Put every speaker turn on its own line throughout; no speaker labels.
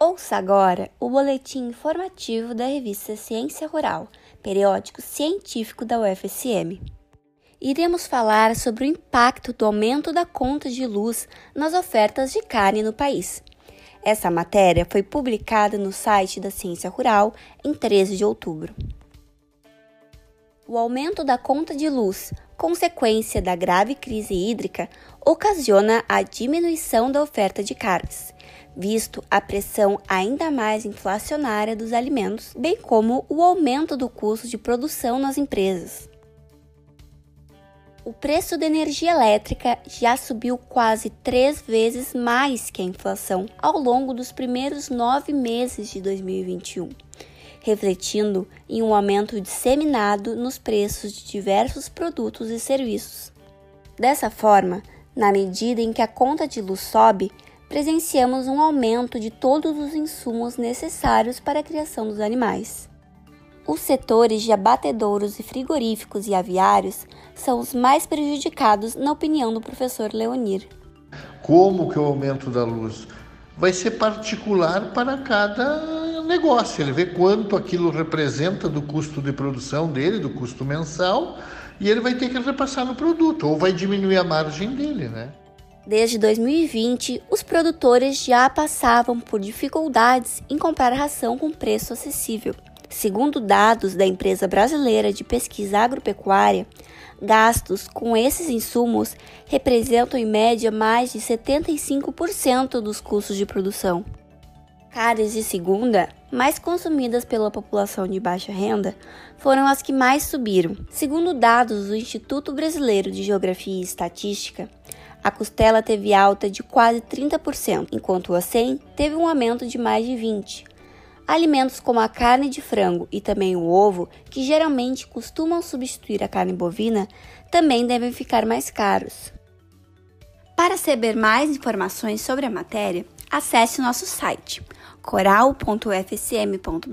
Ouça agora o boletim informativo da revista Ciência Rural, periódico científico da UFSM. Iremos falar sobre o impacto do aumento da conta de luz nas ofertas de carne no país. Essa matéria foi publicada no site da Ciência Rural em 13 de outubro. O aumento da conta de luz, consequência da grave crise hídrica, ocasiona a diminuição da oferta de carnes visto a pressão ainda mais inflacionária dos alimentos, bem como o aumento do custo de produção nas empresas. O preço da energia elétrica já subiu quase três vezes mais que a inflação ao longo dos primeiros nove meses de 2021, refletindo em um aumento disseminado nos preços de diversos produtos e serviços. Dessa forma, na medida em que a conta de luz sobe, presenciamos um aumento de todos os insumos necessários para a criação dos animais. Os setores de abatedouros e frigoríficos e aviários são os mais prejudicados, na opinião do professor Leonir.
Como que o aumento da luz vai ser particular para cada negócio. Ele vê quanto aquilo representa do custo de produção dele, do custo mensal, e ele vai ter que repassar no produto, ou vai diminuir a margem dele, né?
Desde 2020, os produtores já passavam por dificuldades em comprar ração com preço acessível. Segundo dados da empresa brasileira de pesquisa agropecuária, gastos com esses insumos representam em média mais de 75% dos custos de produção. Carnes de segunda, mais consumidas pela população de baixa renda, foram as que mais subiram. Segundo dados do Instituto Brasileiro de Geografia e Estatística, a costela teve alta de quase 30%, enquanto o acém teve um aumento de mais de 20%. Alimentos como a carne de frango e também o ovo, que geralmente costumam substituir a carne bovina, também devem ficar mais caros. Para saber mais informações sobre a matéria, acesse nosso site coral.fsm.br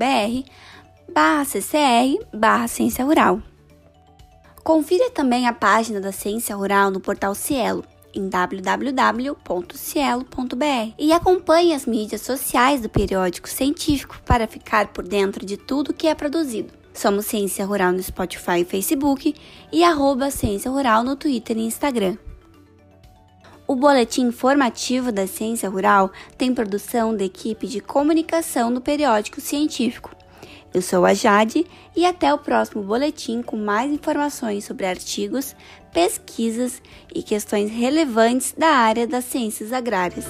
barra ccr barra ciência rural. Confira também a página da Ciência Rural no portal Cielo em www.cielo.br e acompanhe as mídias sociais do periódico científico para ficar por dentro de tudo que é produzido. Somos Ciência Rural no Spotify e Facebook e arroba Ciência Rural no Twitter e Instagram. O boletim informativo da Ciência Rural tem produção da equipe de comunicação do periódico científico. Eu sou a Jade e até o próximo boletim com mais informações sobre artigos, pesquisas e questões relevantes da área das ciências agrárias.